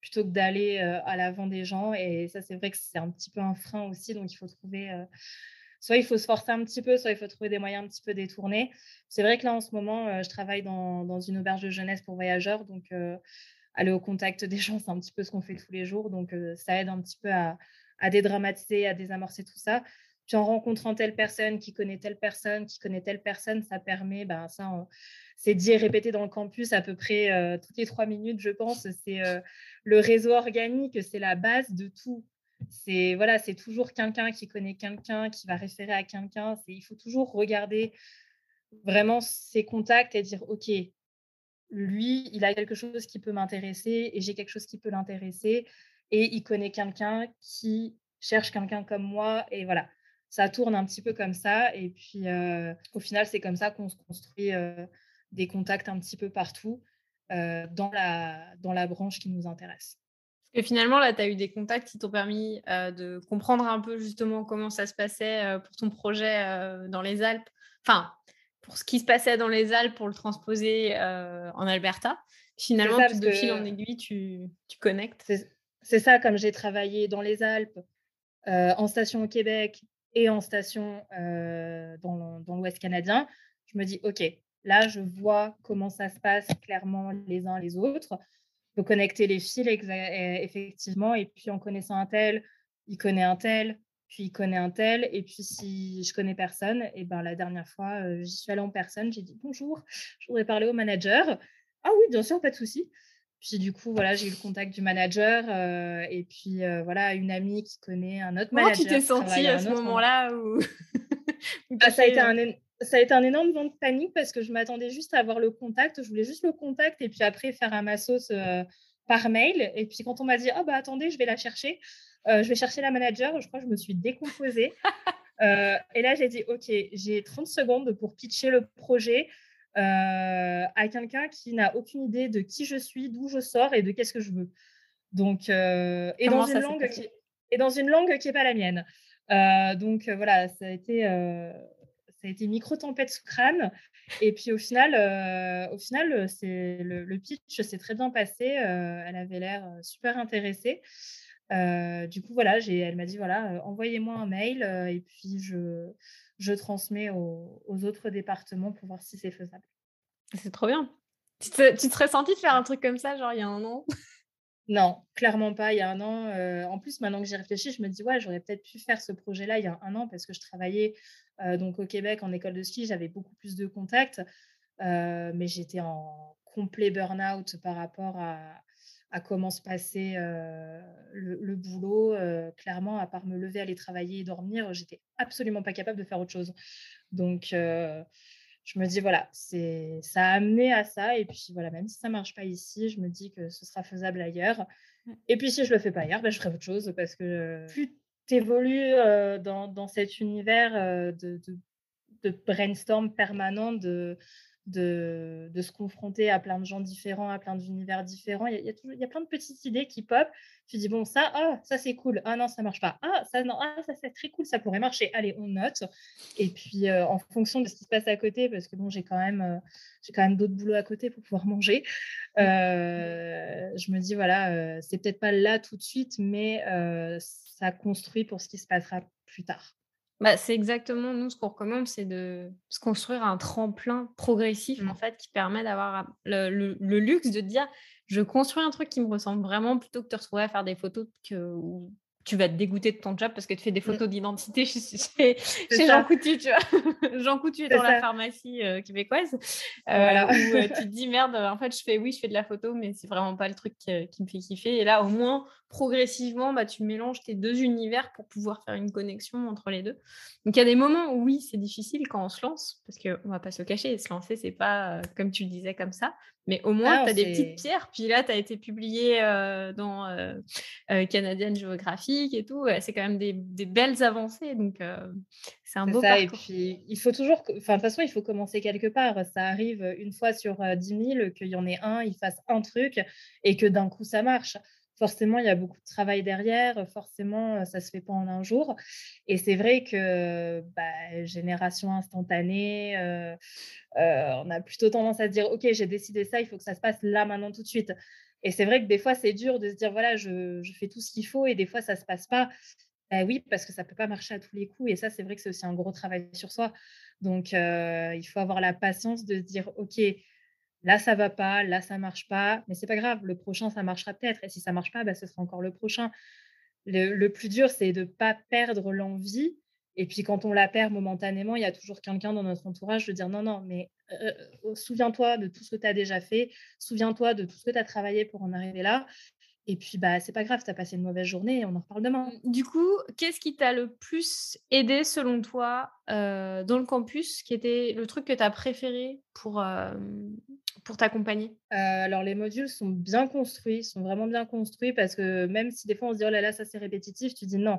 plutôt que d'aller à l'avant des gens. Et ça, c'est vrai que c'est un petit peu un frein aussi. Donc, il faut trouver soit il faut se forcer un petit peu, soit il faut trouver des moyens un petit peu détournés. C'est vrai que là, en ce moment, euh, je travaille dans, une auberge de jeunesse pour voyageurs. Donc, euh, aller au contact des gens, c'est un petit peu ce qu'on fait tous les jours. Donc, euh, ça aide un petit peu à, dédramatiser, à désamorcer tout ça. Puis en rencontrant telle personne qui connaît telle personne, qui connaît telle personne, ça permet, ben, ça, c'est dit et répété dans le campus à peu près toutes les trois minutes, je pense. C'est le réseau organique, c'est la base de tout c'est voilà, c'est toujours quelqu'un qui connaît quelqu'un, qui va référer à quelqu'un. Il faut toujours regarder vraiment ses contacts et dire ok, lui, il a quelque chose qui peut m'intéresser et j'ai quelque chose qui peut l'intéresser et il connaît quelqu'un qui cherche quelqu'un comme moi et voilà. Ça tourne un petit peu comme ça et puis au final c'est comme ça qu'on se construit des contacts un petit peu partout dans la branche qui nous intéresse. Et finalement, là, tu as eu des contacts qui t'ont permis euh, de comprendre un peu justement comment ça se passait euh, pour ton projet euh, dans les Alpes. Enfin, pour ce qui se passait dans les Alpes pour le transposer en Alberta. Finalement, de fil en aiguille, tu, tu connectes. C'est ça, comme j'ai travaillé dans les Alpes, en station au Québec et en station dans, dans l'Ouest canadien, je me dis, OK, là, je vois comment ça se passe clairement les uns les autres faut connecter les fils effectivement. Et puis en connaissant un tel, il connaît un tel, puis il connaît un tel. Et puis si je connais personne, et ben la dernière fois, euh, j'y suis allée en personne, j'ai dit bonjour, je voudrais parler au manager. Ah oui, bien sûr, pas de souci. Puis du coup, voilà, j'ai eu le contact du manager euh, et puis euh, voilà, une amie qui connaît un autre manager. Comment tu t'es sentie à ce moment-là où... ah, ça a été un ça a été un énorme vent de panique parce que je m'attendais juste à avoir le contact. Je voulais juste le contact et puis après faire un ma sauce euh, par mail. Et puis quand on m'a dit, ah bah attendez, je vais la chercher, euh, je vais chercher la manager, je crois que je me suis décomposée. Euh, et là, j'ai dit, OK, j'ai 30 secondes pour pitcher le projet à quelqu'un qui n'a aucune idée de qui je suis, d'où je sors et de qu'est-ce que je veux. Donc, et, dans une langue qui, et dans une langue qui n'est pas la mienne. donc voilà, ça a été ça a été micro-tempête sous crâne. Et puis au final, euh, au final euh, c'est le, pitch s'est très bien passé. Euh, elle avait l'air super intéressée. du coup, voilà, elle m'a dit voilà, envoyez-moi un mail et puis je, transmets aux, autres départements pour voir si c'est faisable. C'est trop bien. Tu te, tu serais senti de faire un truc comme ça, genre il y a un an? Non, clairement pas. Il y a un an, en plus, maintenant que j'y réfléchis, je me dis, ouais, j'aurais peut-être pu faire ce projet-là il y a un an parce que je travaillais donc au Québec en école de ski, j'avais beaucoup plus de contacts, mais j'étais en complet burn-out par rapport à, comment se passait le, boulot. clairement, à part me lever, aller travailler et dormir, j'étais absolument pas capable de faire autre chose. Donc, je me dis, voilà, c'est, ça a amené à ça. Et puis, voilà, même si ça ne marche pas ici, je me dis que ce sera faisable ailleurs. Et puis, si je ne le fais pas ailleurs, ben, je ferai autre chose parce que plus tu évolues dans, dans, cet univers de, de, de, brainstorm permanent, de, de, de, se confronter à plein de gens différents, à plein d'univers différents. Il y, a, toujours, il y a plein de petites idées qui pop. Tu dis, bon, ça, ah, ça c'est cool. Ah non, ça marche pas. Ah, ça, non, ah, ça c'est très cool, ça pourrait marcher. Allez, on note. Et puis, euh, en fonction de ce qui se passe à côté, parce que bon, j'ai quand même, euh, j'ai quand même d'autres boulots à côté pour pouvoir manger, euh, je me dis, voilà, c'est peut-être pas là tout de suite, mais ça construit pour ce qui se passera plus tard. Bah, c'est exactement nous ce qu'on recommande, c'est de se construire un tremplin progressif Mmh. en fait qui permet d'avoir le, le- le luxe de dire je construis un truc qui me ressemble vraiment plutôt que de te retrouver à faire des photos que, où tu vas te dégoûter de ton job parce que tu fais des Mmh. photos d'identité chez, chez. Jean Coutu, tu vois. Jean Coutu est C'est dans la pharmacie euh, québécoise euh, Voilà. où euh, tu te dis merde, en fait je fais oui, je fais de la photo mais c'est vraiment pas le truc qui me fait kiffer. Et là au moins progressivement, bah, tu mélanges tes deux univers pour pouvoir faire une connexion entre les deux. Donc il y a des moments où oui, c'est difficile quand on se lance, parce qu'on va pas se le cacher, se lancer, c'est pas euh, comme tu le disais comme ça, mais au moins Ah, tu as des petites pierres. Puis là, tu as été publié euh, dans euh, Canadian Geographic et tout. C'est quand même des, des belles avancées, donc c'est un beau ça, et parcours. puis il faut toujours, enfin de toute façon, il faut commencer quelque part. Ça arrive une fois sur 10 000 qu'il y en ait un, il fasse un truc et que d'un coup ça marche. Forcément, il y a beaucoup de travail derrière, forcément, euh, ça se fait pas en un jour. Et c'est vrai que bah, génération instantanée, euh, euh, on a plutôt tendance à se dire, OK, j'ai décidé ça, il faut que ça se passe là, maintenant, tout de suite. Et c'est vrai que des fois, c'est dur de se dire, voilà, je, fais tout ce qu'il faut et des fois, ça se passe pas. Bah oui, parce que ça peut pas marcher à tous les coups. Et ça, c'est vrai que c'est aussi un gros travail sur soi. Donc, euh, il faut avoir la patience de se dire, OK, là, ça va pas, là, ça marche pas, mais c'est pas grave, le prochain, ça marchera peut-être. Et si ça marche pas, bah, ce sera encore le prochain. Le, plus dur, c'est de pas perdre l'envie. Et puis, quand on la perd momentanément, il y a toujours quelqu'un dans notre entourage de dire non, non, mais euh, euh, souviens-toi de tout ce que tu as déjà fait, souviens-toi de tout ce que tu as travaillé pour en arriver là. Et puis, bah, c'est pas grave, tu as passé une mauvaise journée on en reparle demain. Du coup, qu'est-ce qui t'a le plus aidé selon toi euh, dans le campus Qui était le truc que tu as préféré pour, euh, pour t'accompagner? Euh, alors, les modules sont bien construits, sont vraiment bien construits parce que même si des fois on se dit oh là là, ça c'est répétitif, tu dis non,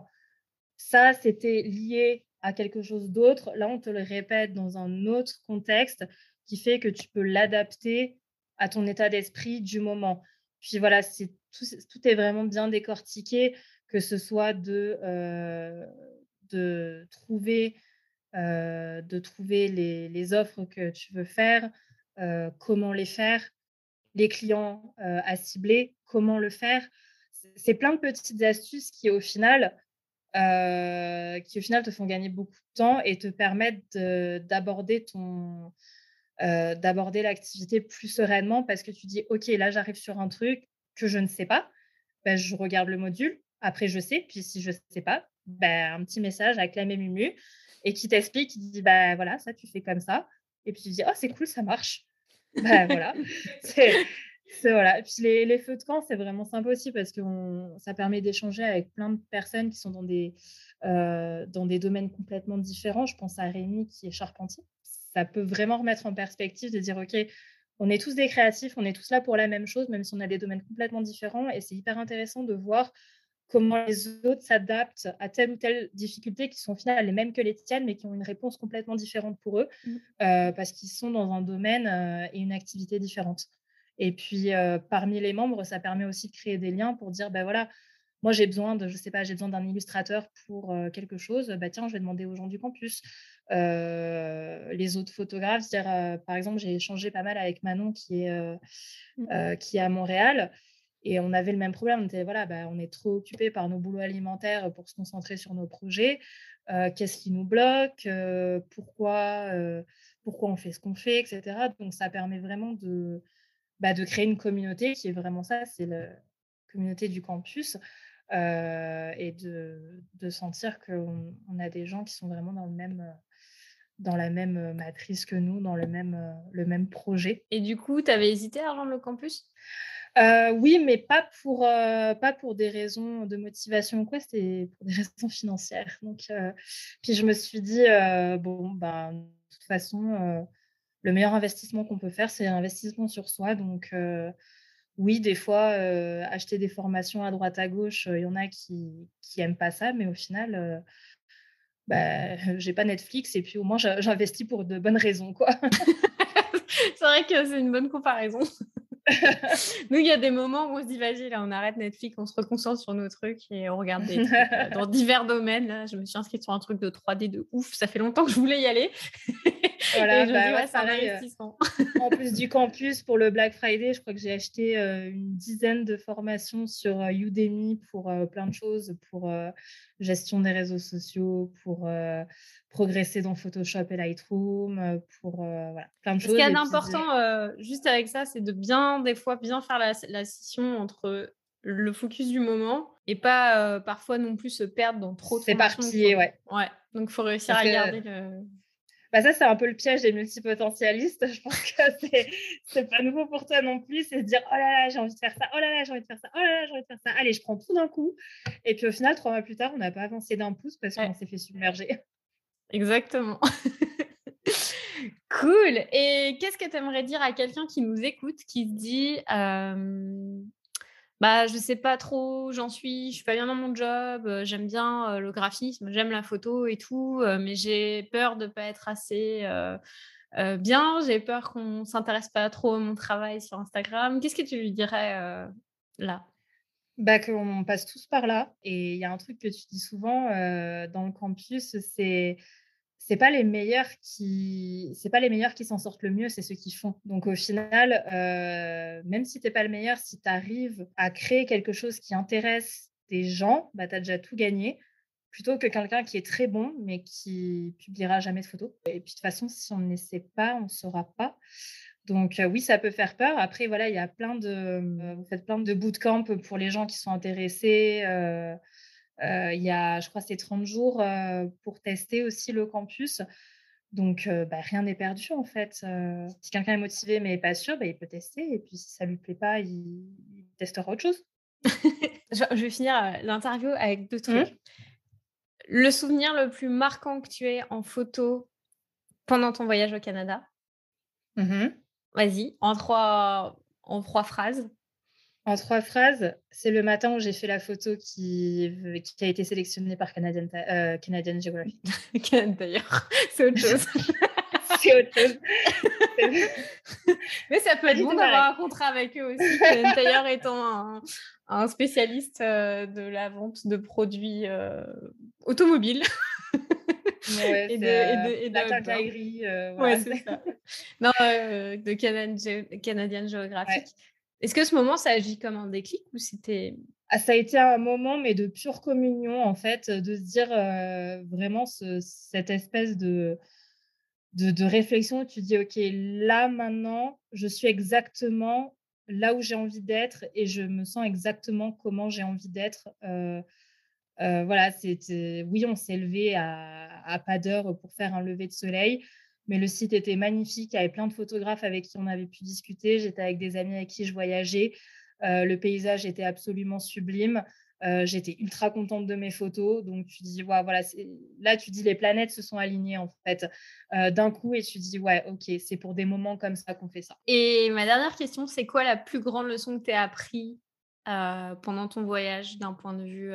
ça c'était lié à quelque chose d'autre. Là, on te le répète dans un autre contexte qui fait que tu peux l'adapter à ton état d'esprit du moment. Puis voilà, c'est tout, est vraiment bien décortiqué, que ce soit de, euh, trouver, euh, les, offres que tu veux faire, euh, comment les faire, les clients à cibler, comment le faire. C'est- plein de petites astuces qui, au final, te font gagner beaucoup de temps et te permettent de- d'aborder ton d'aborder l'activité plus sereinement parce que tu dis ok là j'arrive sur un truc que je ne sais pas ben, je regarde le module après je sais puis si je ne sais pas ben, un petit message avec la même Mumu et qui t'explique qui dit bah voilà ça tu fais comme ça et puis tu dis oh c'est cool ça marche ben voilà c'est voilà. Puis les, feux de camp, c'est vraiment sympa aussi parce que ça permet d'échanger avec plein de personnes qui sont euh, dans des domaines complètement différents. Je pense à Rémi qui est charpentier. Ça peut vraiment remettre en perspective de dire, OK, on est tous des créatifs, on est tous là pour la même chose, même si on a des domaines complètement différents. Et c'est hyper intéressant de voir comment les autres s'adaptent à telle ou telle difficulté qui sont au final les mêmes que les tiennes, mais qui ont une réponse complètement différente pour eux Mm. euh, parce qu'ils sont dans un domaine euh, et une activité différente. Et puis, euh, parmi les membres, ça permet aussi de créer des liens pour dire, ben voilà, moi j'ai besoin de, je sais pas, j'ai besoin d'un illustrateur pour quelque chose, bah tiens, je vais demander aux gens du campus. Euh, les autres photographes, dire, euh, par exemple, j'ai échangé pas mal avec Manon qui est, euh, Mm. euh, qui est à Montréal. Et on avait le même problème. On était, voilà, bah, on est trop occupé par nos boulots alimentaires pour se concentrer sur nos projets. Qu'est-ce qui nous bloque? Pourquoi, pourquoi on fait ce qu'on fait, etc. Donc, ça permet vraiment de, bah, de créer une communauté qui est vraiment ça, c'est la communauté du campus. Euh, et de, de sentir qu'on on a des gens qui sont vraiment dans, le même, euh, dans la même euh, matrice que nous, dans le même, le même projet. Et du coup, tu avais hésité à rejoindre le campus? Euh, oui, mais pas pour, euh, pas pour des raisons de motivation ou quoi, c'était pour des raisons financières. Donc, euh, puis je me suis dit, bon, ben, de toute façon, le meilleur investissement qu'on peut faire, c'est l'investissement sur soi. Donc, oui, des fois, euh, acheter des formations à droite à gauche, il y en a qui qui aiment pas ça, mais au final, euh, bah, j'ai pas Netflix et puis au moins j'investis pour de bonnes raisons, quoi. c'est vrai que c'est une bonne comparaison. Nous, il y a des moments où on se dit, vas-y, là, on arrête Netflix, on se reconcentre sur nos trucs et on regarde des trucs dans divers domaines. Là, je me suis inscrite sur un truc de 3D de ouf. Ça fait longtemps que je voulais y aller. Voilà, bah, en plus du campus, pour le Black Friday, je crois que j'ai acheté une dizaine de formations sur Udemy pour plein de choses, pour gestion des réseaux sociaux, pour progresser dans Photoshop et Lightroom, pour voilà, plein de choses. Ce qui est important, juste avec ça, c'est de bien, des fois, bien faire la, la scission entre le focus du moment et pas parfois non plus se perdre dans trop de C'est parti, ouais. Ouais, donc il faut réussir à garder le bah ça, c'est un peu le piège des multipotentialistes. Je pense que c'est, c'est pas nouveau pour toi non plus. C'est de dire, oh là là, j'ai envie de faire ça, oh là là, j'ai envie de faire ça, oh là là, j'ai envie de faire ça. Allez, je prends tout d'un coup. Et puis au final, trois mois plus tard, on n'a pas avancé d'un pouce parce qu'on s'est fait submerger. Exactement. cool. Et qu'est-ce que tu aimerais dire à quelqu'un qui nous écoute, qui se dit, bah, je sais pas trop j'en suis, je suis pas bien dans mon job, j'aime bien le graphisme, j'aime la photo et tout, mais j'ai peur de pas être assez bien, j'ai peur qu'on s'intéresse pas trop à mon travail sur Instagram. Qu'est-ce que tu lui dirais là? Bah, qu'on passe tous par là. Et il y a un truc que tu dis souvent dans le campus, c'est c'est pas les meilleurs qui c'est pas les meilleurs qui s'en sortent le mieux, c'est ceux qui font. Donc au final, euh, même si tu n'es pas le meilleur, si tu arrives à créer quelque chose qui intéresse des gens, bah, as déjà tout gagné. Plutôt que quelqu'un qui est très bon, mais qui publiera jamais de photos. Et puis de toute façon, si on n'essaie pas, on ne saura pas. Donc euh, oui, ça peut faire peur. Après, voilà, il y a plein de, euh, vous faites plein de bootcamps pour les gens qui sont intéressés. Euh, il y a, je crois, c'est 30 jours euh, pour tester aussi le campus. Donc, euh, bah, rien n'est perdu en fait. si quelqu'un est motivé mais pas sûr, bah, il peut tester. Et puis, si ça lui plaît pas, il, testera autre chose. je vais finir l'interview avec deux trucs. Mmh. Le souvenir le plus marquant que tu aies en photo pendant ton voyage au Canada? Mmh Vas-y, en trois, en trois phrases. En trois phrases, c'est le matin où j'ai fait la photo qui, qui a été sélectionnée par Canadian, euh, Canadian Geographic. D'ailleurs, c'est autre chose. c'est autre chose. Mais ça peut être bon d'avoir un contrat avec eux aussi. D'ailleurs, étant un, spécialiste euh, de la vente de produits euh, automobiles. Ouais, et de, et de, la quincaillerie. ouais, c'est ça. Non, de Canadian, Canadian Geographic. Est-ce que ce moment, ça agit comme un déclic ou c'était... Ah, ça a été un moment, mais de pure communion, en fait, de se dire euh, vraiment cette espèce de, de, réflexion où tu dis, OK, là, maintenant, je suis exactement là où j'ai envie d'être et je me sens exactement comment j'ai envie d'être. Euh, euh, voilà, c'était oui, on s'est levé à, à pas d'heure pour faire un lever de soleil. Mais le site était magnifique. Il y avait plein de photographes avec qui on avait pu discuter. J'étais avec des amis avec qui je voyageais. Euh, le paysage était absolument sublime. Euh, j'étais ultra contente de mes photos. Donc, tu dis, voilà, là, tu dis, les planètes se sont alignées, en fait, euh, d'un coup, et tu dis, ouais, ok, c'est pour des moments comme ça qu'on fait ça. Et ma dernière question, c'est quoi la plus grande leçon que tu as appris pendant ton voyage d'un point de vue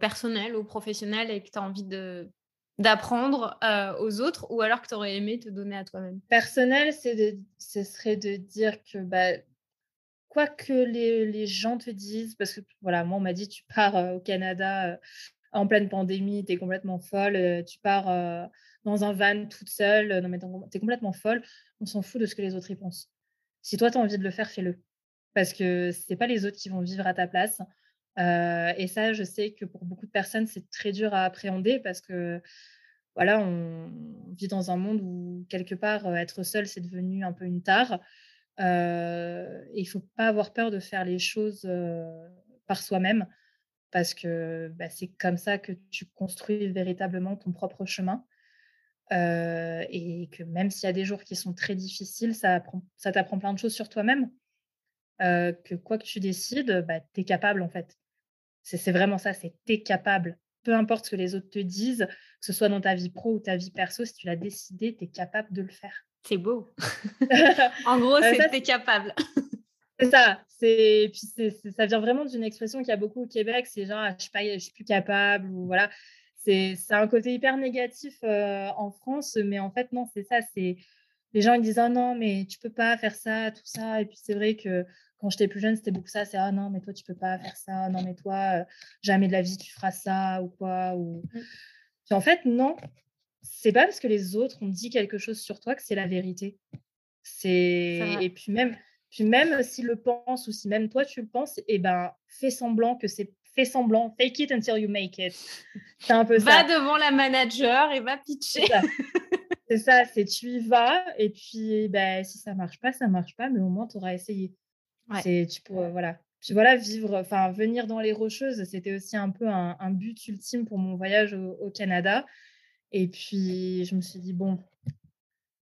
personnel ou professionnel et que tu as envie de d'apprendre euh, aux autres ou alors que tu aurais aimé te donner à toi-même? Personnel, c'est ce serait de dire que bah, quoi que les, les, gens te disent, parce que voilà, moi on m'a dit tu pars euh, au Canada euh, en pleine pandémie, tu es complètement folle, tu pars dans un van toute seule, non mais tu es complètement folle, on s'en fout de ce que les autres y pensent. Si toi tu as envie de le faire, fais-le. Parce que ce n'est pas les autres qui vont vivre à ta place. Et ça, je sais que pour beaucoup de personnes, c'est très dur à appréhender parce que voilà, on vit dans un monde où quelque part être seul, c'est devenu un peu une tare. et il faut pas avoir peur de faire les choses par soi-même parce que bah, c'est comme ça que tu construis véritablement ton propre chemin. et que même s'il y a des jours qui sont très difficiles, ça, ça t'apprend plein de choses sur toi-même. que quoi que tu décides, bah, tu es capable en fait. C'est vraiment ça, c'est t'es capable. Peu importe ce que les autres te disent, que ce soit dans ta vie pro ou ta vie perso, si tu l'as décidé, tu es capable de le faire. C'est beau. en gros, c'est t'es capable. C'est ça. C'est puis ça vient vraiment d'une expression qu'il y a beaucoup au Québec. C'est genre, je suis suis plus capable ou voilà. C'est un côté hyper négatif en France, mais en fait non, c'est ça. C'est les gens ils disent ah non mais tu peux pas faire ça, tout ça. Et puis c'est vrai que quand j'étais plus jeune, c'était beaucoup ça. C'est ah non, mais toi, tu peux pas faire ça. Non, mais toi, euh, jamais de la vie, tu feras ça ou quoi. Ou... Mmh. Puis en fait, non. c'est pas parce que les autres ont dit quelque chose sur toi que c'est la vérité. C'est et puis même puis même s'ils le pensent ou si même toi tu le penses, et eh ben fais semblant que c'est fais semblant, fake it until you make it. C'est un peu ça. Va devant la manager et va pitcher. C'est ça, c'est tu y vas et puis ben, si ça marche pas, ça marche pas, mais au moins tu auras essayé. C'est tu pourrais, voilà. Puis voilà, vivre, enfin venir dans les Rocheuses, c'était aussi un peu un, but ultime pour mon voyage au Canada. Et puis, je me suis dit, bon,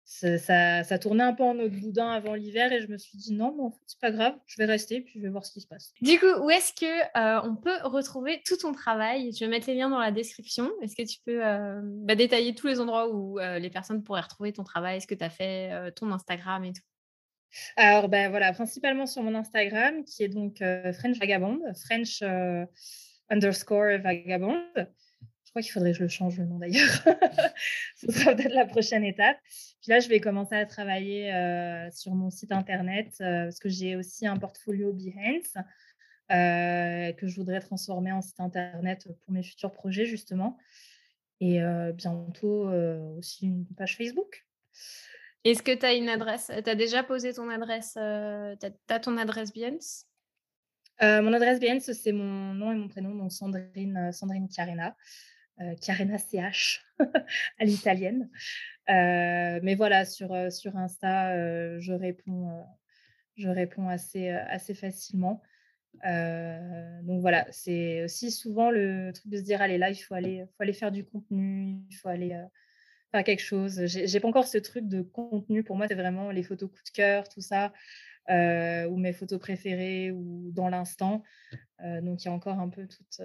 ça, ça, tournait un peu en autre boudin avant l'hiver et je me suis dit, non, mais en fait, c'est pas grave, je vais rester puis je vais voir ce qui se passe. Du coup, où est-ce que euh, on peut retrouver tout ton travail? Je vais mettre les liens dans la description. Est-ce que tu peux euh, bah, détailler tous les endroits où euh, les personnes pourraient retrouver ton travail, ce que tu as fait, ton Instagram et tout? Alors, ben voilà, principalement sur mon Instagram, qui est donc French Vagabond, French underscore Vagabond. Je crois qu'il faudrait que je le change le nom d'ailleurs. Ce sera peut-être la prochaine étape. Puis là, je vais commencer à travailler euh, sur mon site internet euh, parce que j'ai aussi un portfolio Behance euh, que je voudrais transformer en site internet pour mes futurs projets justement. Et bientôt aussi une page Facebook. Est-ce que tu as une adresse? Tu as déjà posé ton adresse Tu as, ton adresse Behance Mon adresse Behance, c'est mon nom et mon prénom, donc Sandrine, Sandrine Chiarena. Carena euh, CH à l'italienne. Euh, mais voilà, sur, euh, sur Insta, je réponds, je réponds assez, assez facilement. donc voilà, c'est aussi souvent le truc de se dire allez là, il faut aller, faut aller faire du contenu, il faut aller faire quelque chose. J'ai pas encore ce truc de contenu. Pour moi, c'est vraiment les photos coup de cœur, tout ça, ou mes photos préférées, ou dans l'instant. donc il y a encore un peu toute,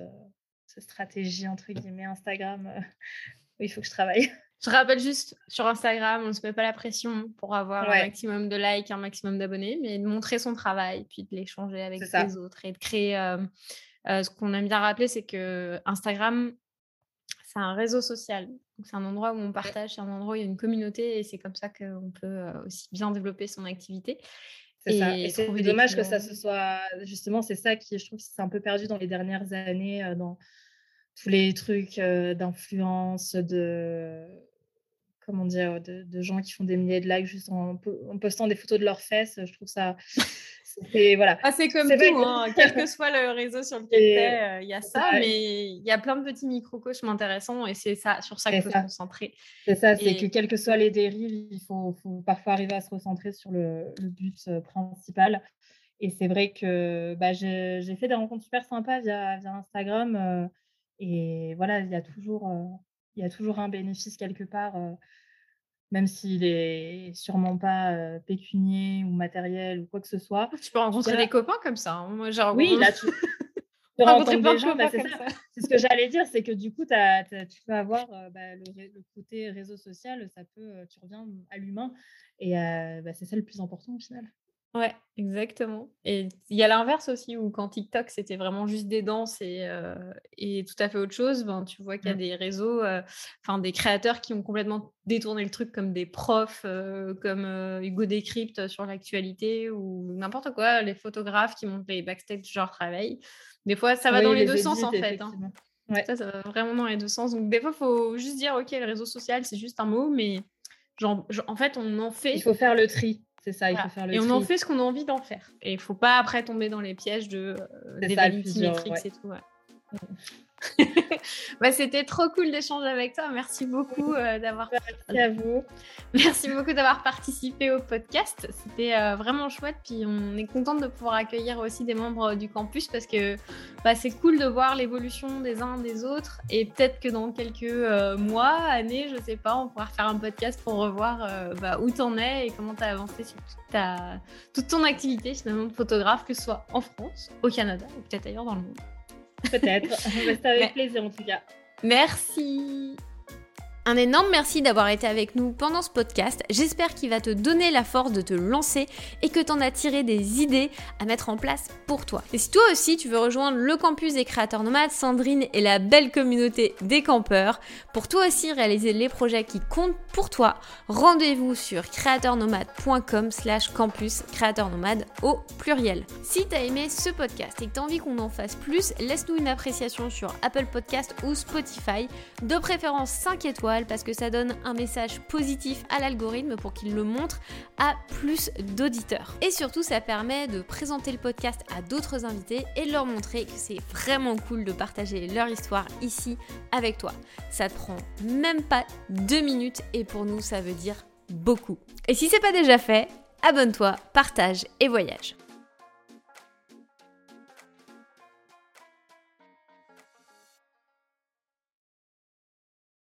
stratégie, entre guillemets, Instagram, euh, où il faut que je travaille. Je rappelle juste, sur Instagram, on ne se met pas la pression pour avoir un maximum de likes, un maximum d'abonnés, mais de montrer son travail, puis de l'échanger avec les autres et de créer... Euh, euh, ce qu'on aime bien rappeler, c'est que Instagram, c'est un réseau social. C'est un endroit où on partage, c'est un endroit où il y a une communauté et c'est comme ça qu'on peut aussi bien développer son activité. C'est ça. Et c'est dommage que ça se soit. Justement, c'est ça qui, je trouve, c'est un peu perdu dans les dernières années, dans, tous les trucs d'influence, de comment dire, de, gens qui font des milliers de likes juste en, postant des photos de leurs fesses. Je trouve ça. C'est voilà. Ah, c'est comme tout, hein, quel que soit le réseau sur lequel tu es, il y a ça, mais il y a plein de petits microcosmes intéressants et c'est ça, sur ça qu'il faut se concentrer. C'est ça, c'est que quelles que soient les dérives, il faut, faut, parfois arriver à se recentrer sur le, le but principal. Et c'est vrai que bah, j'ai fait des rencontres super sympas via, via Instagram. Et voilà, il y a toujours, il y a toujours un bénéfice quelque part, même s'il est sûrement pas pécunier ou matériel ou quoi que ce soit. Tu peux rencontrer des copains comme ça. Hein. Moi, genre, oui, là, tu, peux rencontrer des gens. Bah, c'est ce que j'allais dire, c'est que du coup, tu peux avoir bah, le, côté réseau social, ça peut, tu reviens à l'humain. Et bah, c'est ça le plus important au final. Ouais, exactement. Et il y a l'inverse aussi, où quand TikTok, c'était vraiment juste des danses et, euh, et tout à fait autre chose, ben, tu vois qu'il y a mmh. des réseaux, euh, enfin des créateurs qui ont complètement détourné le truc comme des profs, euh, comme Hugo Décrypte sur l'actualité ou n'importe quoi, les photographes qui montrent les backstage leur travail. Des fois, ça va dans les, deux sens en fait. Hein. Ça, ça va vraiment dans les deux sens. Donc des fois, il faut juste dire, ok, le réseau social, c'est juste un mot, mais genre, en fait, on en fait. Il faut faire le tri. C'est ça, il faut faire le Et on en fait ce qu'on a envie d'en faire. Et il ne faut pas après tomber dans les pièges de euh, des vanity et tout. Bah, C'était trop cool d'échanger avec toi. Merci beaucoup euh, d'avoir. Merci à vous. Merci beaucoup d'avoir participé au podcast. C'était euh, vraiment chouette. Puis on est contente de pouvoir accueillir aussi des membres du campus parce que bah, c'est cool de voir l'évolution des uns des autres. Et peut-être que dans quelques euh, mois, années, je sais pas, on pourra faire un podcast pour revoir bah, où t'en es et comment tu as avancé sur toute, ta, toute ton activité finalement de photographe, que ce soit en France, au Canada ou peut-être ailleurs dans le monde. Peut-être. C'est avec plaisir en tout cas. Merci. Un énorme merci d'avoir été avec nous pendant ce podcast. J'espère qu'il va te donner la force de te lancer et que tu en as tiré des idées à mettre en place pour toi. Et si toi aussi tu veux rejoindre le campus des créateurs nomades, Sandrine et la belle communauté des campeurs, pour toi aussi réaliser les projets qui comptent pour toi, rendez-vous sur créateurnomade.com slash campus créateurnomade au pluriel. Si tu as aimé ce podcast et que tu as envie qu'on en fasse plus, laisse-nous une appréciation sur Apple Podcast ou Spotify, de préférence 5 étoiles parce que ça donne un message positif à l'algorithme pour qu'il le montre à plus d'auditeurs. Et surtout, ça permet de présenter le podcast à d'autres invités et de leur montrer que c'est vraiment cool de partager leur histoire ici avec toi. Ça te prend même pas deux minutes et pour nous, ça veut dire beaucoup. Et si c'est pas déjà fait, abonne-toi, partage et voyage.